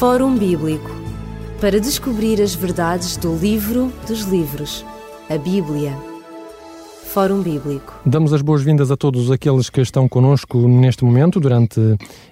Fórum Bíblico para descobrir as verdades do livro dos livros, a Bíblia. Fórum Bíblico. Damos as boas-vindas a todos aqueles que estão conosco neste momento, durante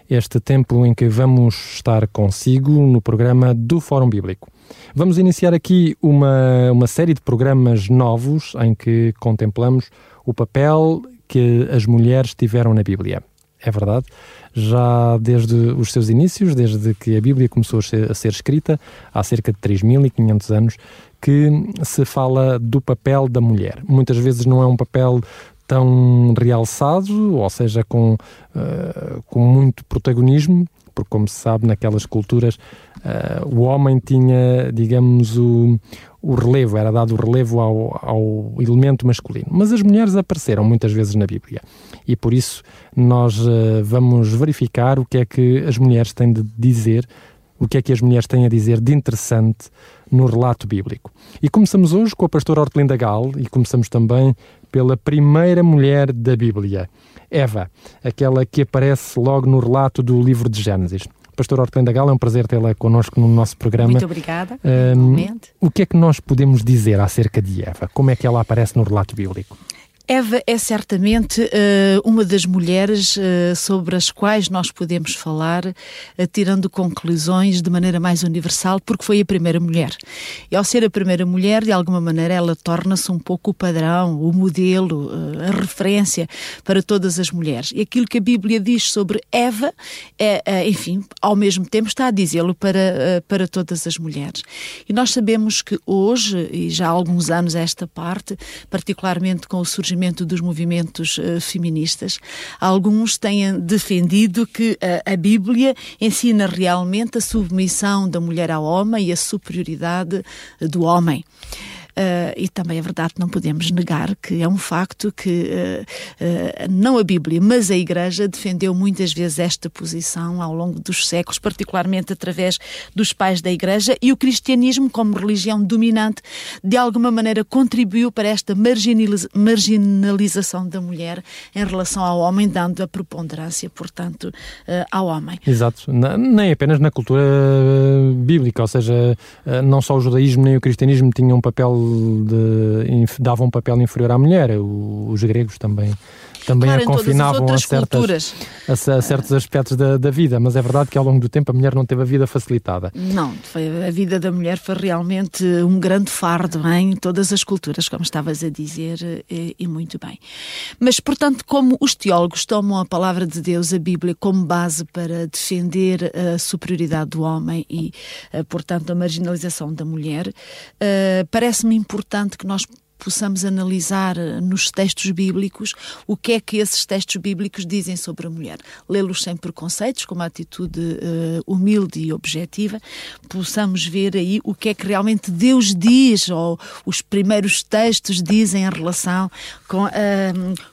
este tempo em que vamos estar consigo no programa do Fórum Bíblico. Vamos iniciar aqui uma, uma série de programas novos em que contemplamos o papel que as mulheres tiveram na Bíblia. É verdade, já desde os seus inícios, desde que a Bíblia começou a ser, a ser escrita, há cerca de 3.500 anos, que se fala do papel da mulher. Muitas vezes não é um papel tão realçado, ou seja, com, uh, com muito protagonismo, porque, como se sabe, naquelas culturas uh, o homem tinha, digamos, o, o relevo, era dado o relevo ao, ao elemento masculino. Mas as mulheres apareceram muitas vezes na Bíblia e por isso nós uh, vamos verificar o que é que as mulheres têm de dizer, o que é que as mulheres têm a dizer de interessante no relato bíblico. E começamos hoje com a pastora Hortelinda Gal e começamos também pela primeira mulher da Bíblia, Eva, aquela que aparece logo no relato do livro de Gênesis. Pastor Hortenda Gal, é um prazer tê-la connosco no nosso programa. Muito obrigada. Um, o que é que nós podemos dizer acerca de Eva? Como é que ela aparece no relato bíblico? Eva é certamente uh, uma das mulheres uh, sobre as quais nós podemos falar, uh, tirando conclusões de maneira mais universal, porque foi a primeira mulher. E ao ser a primeira mulher, de alguma maneira, ela torna-se um pouco o padrão, o modelo, a referência para todas as mulheres. E aquilo que a Bíblia diz sobre Eva, é, enfim, ao mesmo tempo está a dizê-lo para, para todas as mulheres. E nós sabemos que hoje, e já há alguns anos esta parte, particularmente com o surgimento surgimento dos movimentos uh, feministas, alguns têm defendido que uh, a Bíblia ensina realmente a submissão da mulher ao homem e a superioridade do homem. Uh, e também é verdade que não podemos negar que é um facto que uh, não a Bíblia, mas a Igreja defendeu muitas vezes esta posição ao longo dos séculos, particularmente através dos pais da Igreja, e o cristianismo, como religião dominante, de alguma maneira contribuiu para esta marginalização da mulher em relação ao homem, dando a preponderância, portanto, ao homem. Exato, nem apenas na cultura bíblica, ou seja, não só o judaísmo nem o cristianismo tinham um papel de, um papel inferior à mulher. os gregos também também claro, a confinavam a, certas, a, a, certos aspectos da, da, vida, mas é verdade que ao longo do tempo a mulher não teve a vida facilitada. Não, foi, a vida da mulher foi realmente um grande fardo em todas as culturas, como estavas a dizer, e, e muito bem. Mas, portanto, como os teólogos tomam a palavra de Deus, a Bíblia, como base para defender a superioridade do homem e, eh, portanto, a marginalização da mulher, uh, parece-me importante que nós possamos analisar eh, nos textos bíblicos o que é que esses textos bíblicos dizem sobre a mulher. Lê-los sem preconceitos, com uma atitude uh, humilde e objetiva, possamos ver aí o que é que realmente Deus diz, ou os primeiros textos dizem em relação com, uh,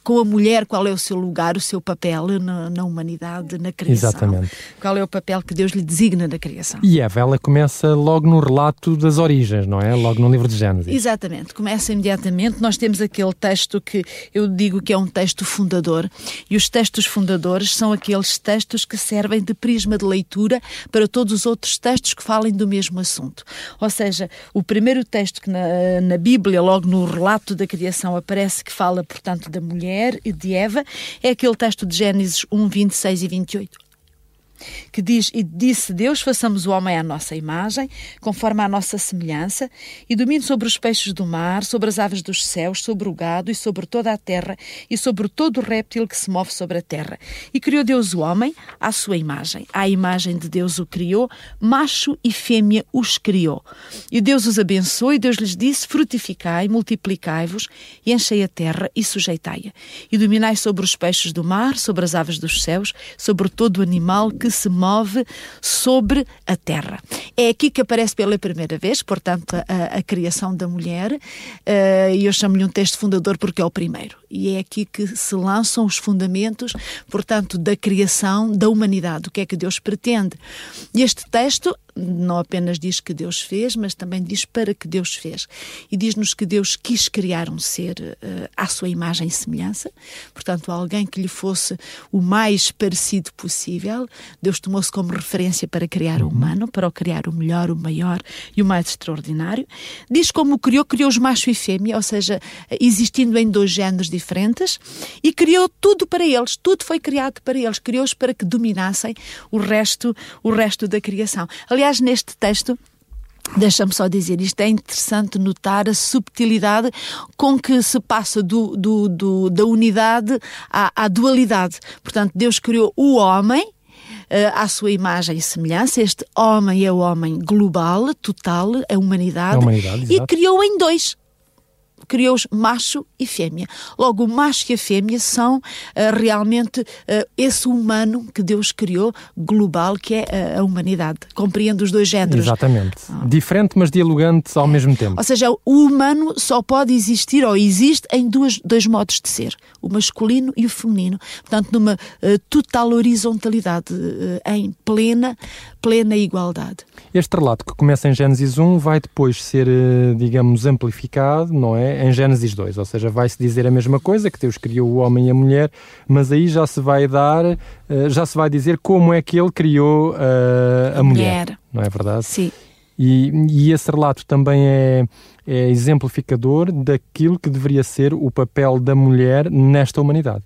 com a mulher, qual é o seu lugar, o seu papel na, na, humanidade, na criação. Exatamente. Qual é o papel que Deus lhe designa na criação. E Eva, ela começa logo no relato das origens, não é? Logo no livro de Gênesis. Exatamente. Começa imediatamente imediatamente, nós temos aquele texto que eu digo que é um texto fundador, e os textos fundadores são aqueles textos que servem de prisma de leitura para todos os outros textos que falem do mesmo assunto. Ou seja, o primeiro texto que na, na Bíblia, logo no relato da criação, aparece que fala, portanto, da mulher e de Eva, é aquele texto de Gênesis 1, 26 e 28 que diz: E disse Deus: façamos o homem à nossa imagem, conforme à nossa semelhança, e domine sobre os peixes do mar, sobre as aves dos céus, sobre o gado e sobre toda a terra, e sobre todo o réptil que se move sobre a terra. E criou Deus o homem à sua imagem. À imagem de Deus o criou, macho e fêmea os criou. E Deus os abençoou, e Deus lhes disse: Frutificai, multiplicai-vos, e enchei a terra e sujeitai-a. E dominai sobre os peixes do mar, sobre as aves dos céus, sobre todo o animal que se move sobre a terra. É aqui que aparece pela primeira vez, portanto, a, a criação da mulher, uh, e eu chamo-lhe um texto fundador porque é o primeiro. E é aqui que se lançam os fundamentos, portanto, da criação da humanidade, o que é que Deus pretende. Este texto não apenas diz que Deus fez, mas também diz para que Deus fez. E diz-nos que Deus quis criar um ser uh, à sua imagem e semelhança, portanto, alguém que lhe fosse o mais parecido possível. Deus tomou-se como referência para criar o humano, para o criar o melhor, o maior e o mais extraordinário. Diz como o criou, criou os macho e fêmea, ou seja, existindo em dois géneros diferentes, e criou tudo para eles, tudo foi criado para eles, criou-os para que dominassem o resto, o resto da criação. Aliás, neste texto, Deixa-me só dizer, isto é interessante notar a subtilidade com que se passa do, do, do da unidade à, à, dualidade. Portanto, Deus criou o homem uh, à sua imagem e semelhança. Este homem é o homem global, total, a humanidade, a humanidade e criou em dois criou-os macho e fêmea. Logo, o macho e a fêmea são uh, realmente uh, esse humano que Deus criou, global, que é uh, a humanidade. Compreende os dois géneros. Exatamente. Ah. Diferente, mas dialogante ao mesmo tempo. Ou seja, o humano só pode existir ou existe em duas, dois modos de ser: o masculino e o feminino. Portanto, numa total horizontalidade, em plena, plena igualdade. Este relato que começa em Gênesis 1 vai depois ser, digamos, amplificado, não é? Em Gênesis 2, ou seja, vai-se dizer a mesma coisa, que Deus criou o homem e a mulher, mas aí já se vai dar, eh, já se vai dizer como é que ele criou uh, a, a mulher. mulher. Não é verdade? Sim. E, e esse relato também é, é exemplificador daquilo que deveria ser o papel da mulher nesta humanidade.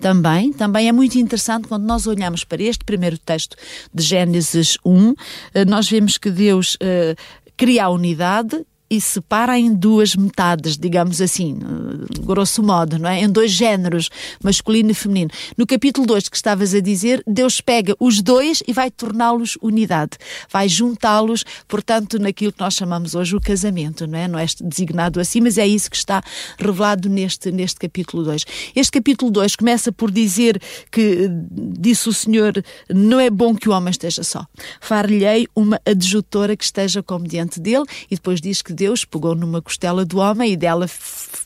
Também, também é muito interessante quando nós olhamos para este primeiro texto de Gênesis 1, eh, nós vemos que Deus uh, cria a unidade e separa em duas metades, digamos assim, grosso modo, não é? Em dois géneros, masculino e feminino. No capítulo 2 que estavas a dizer, Deus pega os dois e vai torná-los unidade, vai juntá-los, portanto, naquilo que nós chamamos hoje o casamento, não é? Não é designado assim, mas é isso que está revelado neste, neste capítulo 2. Este capítulo 2 começa por dizer que, disse o Senhor, não é bom que o homem esteja só. Far-lhe-ei uma adjutora que esteja como diante dele, e depois diz que Deus pegou numa costela do homem e dela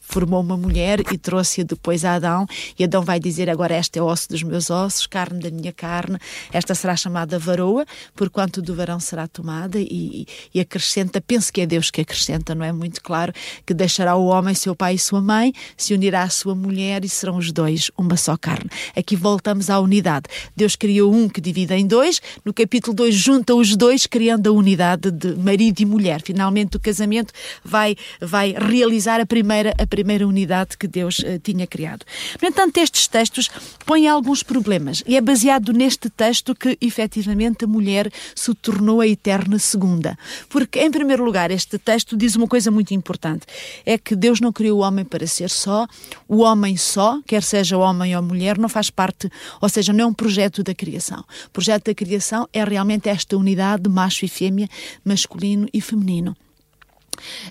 formou uma mulher e trouxe-a depois a Adão, e Adão vai dizer: Agora este é osso dos meus ossos, carne da minha carne, esta será chamada varoa, porquanto do varão será tomada, e, e acrescenta, penso que é Deus que acrescenta, não é muito claro, que deixará o homem seu pai e sua mãe, se unirá à sua mulher e serão os dois uma só carne. Aqui voltamos à unidade. Deus criou um que divide em dois, no capítulo 2 junta os dois, criando a unidade de marido e mulher. Finalmente o casamento vai, vai realizar a primeira, a primeira unidade que Deus uh, tinha criado. No entanto, estes textos põem alguns problemas e é baseado neste texto que, efetivamente, a mulher se tornou a eterna segunda. Porque, em primeiro lugar, este texto diz uma coisa muito importante: é que Deus não criou o homem para ser só, o homem só, quer seja homem ou mulher, não faz parte, ou seja, não é um projeto da criação. O projeto da criação é realmente esta unidade de macho e fêmea, masculino e feminino.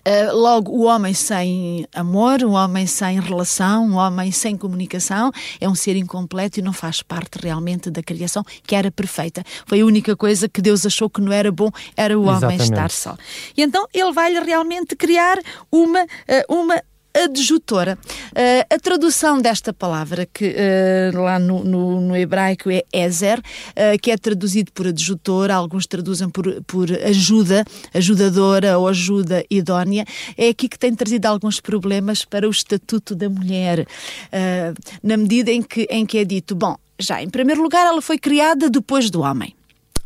Uh, logo, o homem sem amor, o homem sem relação, o homem sem comunicação é um ser incompleto e não faz parte realmente da criação que era perfeita. Foi a única coisa que Deus achou que não era bom, era o homem estar só. E então ele vai realmente criar uma, uh, uma adjutora. Uh, a tradução desta palavra, que uh, lá no, no, no, hebraico é Ezer, uh, que é traduzido por adjutora, alguns traduzem por, por ajuda, ajudadora ou ajuda idónea, é aqui que tem trazido alguns problemas para o estatuto da mulher, na medida em que, em que é dito, bom, já em primeiro lugar ela foi criada depois do homem.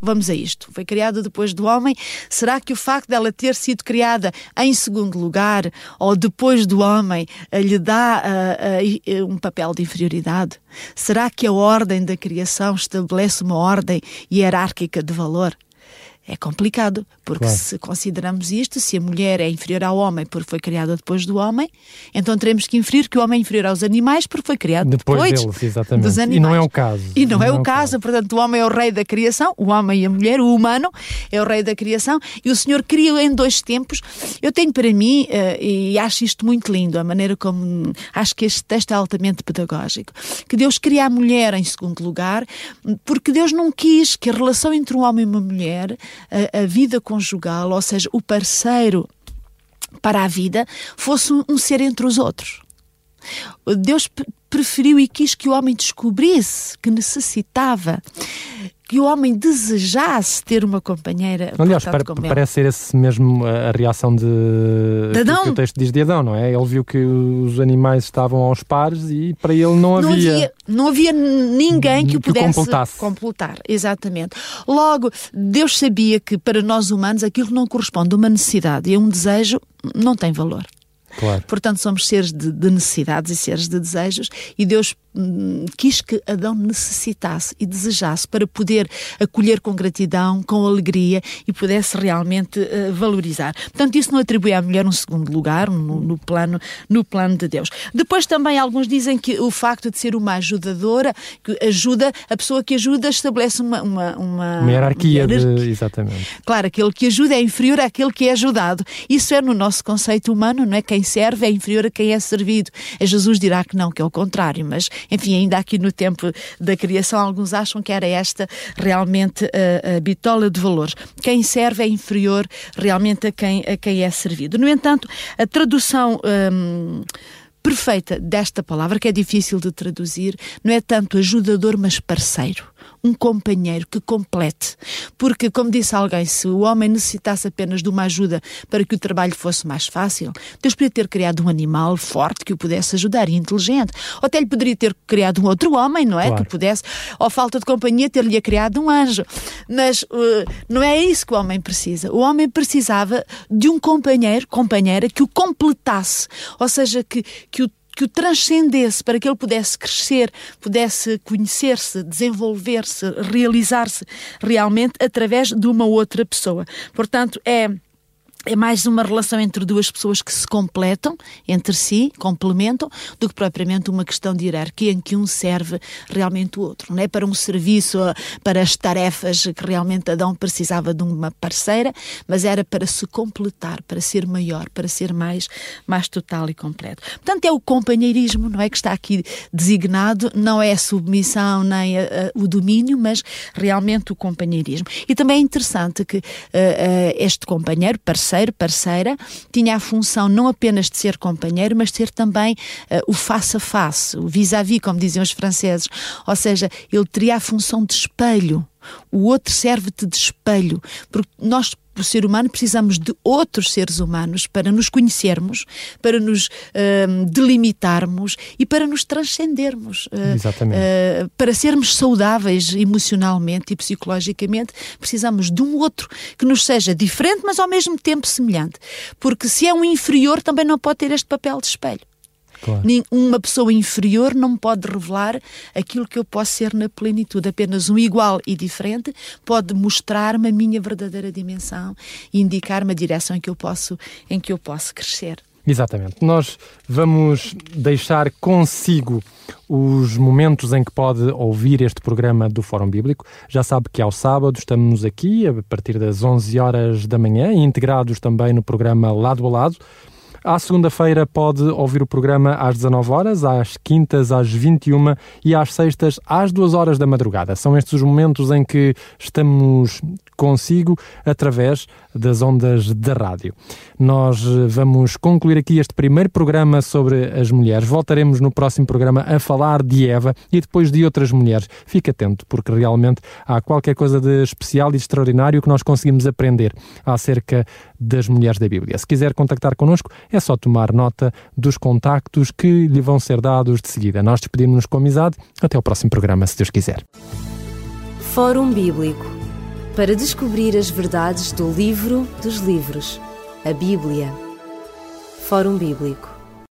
Vamos a isto. Foi criada depois do homem. Será que o facto dela ter sido criada em segundo lugar ou depois do homem eh, lhe dá uh, uh, um papel de inferioridade? Será que a ordem da criação estabelece uma ordem hierárquica de valor? É complicado, porque claro. se consideramos isto, se a mulher é inferior ao homem porque foi criada depois do homem, então teremos que inferir que o homem é inferior aos animais porque foi criado depois, depois deles, exatamente. dos animais. E não é o caso. E não, não é, é, o caso. caso, portanto, o homem é o rei da criação, o homem e a mulher, o humano é o rei da criação, e o Senhor criou em dois tempos. Eu tenho para mim, uh, e acho isto muito lindo, a maneira como acho que este texto é altamente pedagógico, que Deus cria a mulher em segundo lugar, porque Deus não quis que a relação entre um homem e uma mulher a, a vida conjugal, ou seja, o parceiro para a vida, fosse um, um ser entre os outros. Deus preferiu e quis que o homem descobrisse que necessitava que o homem desejasse ter uma companheira. Aliás, para, parece ser esse mesmo a reação de, de Adão. Que, o texto diz de Adão, não é? Ele viu que os animais estavam aos pares e para ele não, não havia, havia. Não havia ninguém que, que o pudesse completasse. completar. Exatamente. Logo, Deus sabia que para nós humanos aquilo não corresponde a uma necessidade e a um desejo não tem valor. Claro. Portanto, somos seres de, de, necessidades e seres de desejos, e Deus quis que Adão necessitasse e desejasse para poder acolher com gratidão, com alegria e pudesse realmente uh, valorizar. Portanto, isso não atribui à mulher um segundo lugar no, no, plano, no plano de Deus. Depois também alguns dizem que o facto de ser uma ajudadora, que ajuda, a pessoa que ajuda estabelece uma, uma, uma, uma hierarquia. Hierarquia. De, exatamente. Claro, aquele que ajuda é inferior àquele que é ajudado. Isso é no nosso conceito humano, não é? Quem quem serve é inferior a quem é servido. A Jesus dirá que não, que é o contrário, mas enfim, ainda aqui no tempo da criação, alguns acham que era esta realmente a, a bitola de valores. Quem serve é inferior realmente a quem, a quem é servido. No entanto, a tradução. Hum, perfeita desta palavra, que é difícil de traduzir, não é tanto ajudador, mas parceiro um companheiro que complete. Porque, como disse alguém, se o homem necessitasse apenas de uma ajuda para que o trabalho fosse mais fácil, Deus poderia ter criado um animal forte que o pudesse ajudar e inteligente. Ou até lhe poderia ter criado um outro homem, não é? Claro. Que pudesse, ou falta de companhia, ter-lhe criado um anjo. Mas uh, não é isso que o homem precisa. O homem precisava de um companheiro, companheira, que o completasse. Ou seja, que, que o que o transcendesse para que ele pudesse crescer, pudesse conhecer-se, desenvolver-se, realizar-se realmente através de uma outra pessoa. Portanto, é é mais uma relação entre duas pessoas que se completam entre si, complementam, do que propriamente uma questão de hierarquia em que um serve realmente o outro. Não é para um serviço, para as tarefas que realmente Adão precisava de uma parceira, mas era para se completar, para ser maior, para ser mais, mais total e completo. Portanto, é o companheirismo, não é que está aqui designado, não é a submissão nem a, a, o domínio, mas realmente o companheirismo. E também é interessante que uh, este companheiro, parceiro, parceiro, parceira, tinha a função não apenas de ser companheiro, mas de ser também uh, o face a face, o vis-à-vis, -vis, como diziam os franceses. Ou seja, ele teria a função de espelho. O outro serve-te de espelho, porque nós o ser humano, precisamos de outros seres humanos para nos conhecermos, para nos uh, delimitarmos e para nos transcendermos. Uh, Exatamente. Uh, para sermos saudáveis emocionalmente e psicologicamente, precisamos de um outro que nos seja diferente, mas ao mesmo tempo semelhante. Porque se é um inferior, também não pode ter este papel de espelho. Claro. Uma pessoa inferior não pode revelar aquilo que eu posso ser na plenitude. Apenas um igual e diferente pode mostrar-me a minha verdadeira dimensão e indicar-me a direção em que eu posso, em que eu posso crescer. Exatamente. Nós vamos deixar consigo os momentos em que pode ouvir este programa do Fórum Bíblico. Já sabe que ao sábado estamos aqui a partir das 11 horas da manhã, integrados também no programa Lado a Lado. À segunda-feira pode ouvir o programa às 19 horas, às quintas às 21 e às sextas às 2 horas da madrugada. São estes os momentos em que estamos consigo através das ondas da rádio. Nós vamos concluir aqui este primeiro programa sobre as mulheres. Voltaremos no próximo programa a falar de Eva e depois de outras mulheres. Fique atento, porque realmente há qualquer coisa de especial e extraordinário que nós conseguimos aprender acerca das mulheres da Bíblia. Se quiser contactar connosco, é só tomar nota dos contactos que lhe vão ser dados de seguida. Nós despedimos-nos com amizade. Até o próximo programa, se Deus quiser. Fórum Bíblico para descobrir as verdades do livro dos livros, a Bíblia. Fórum Bíblico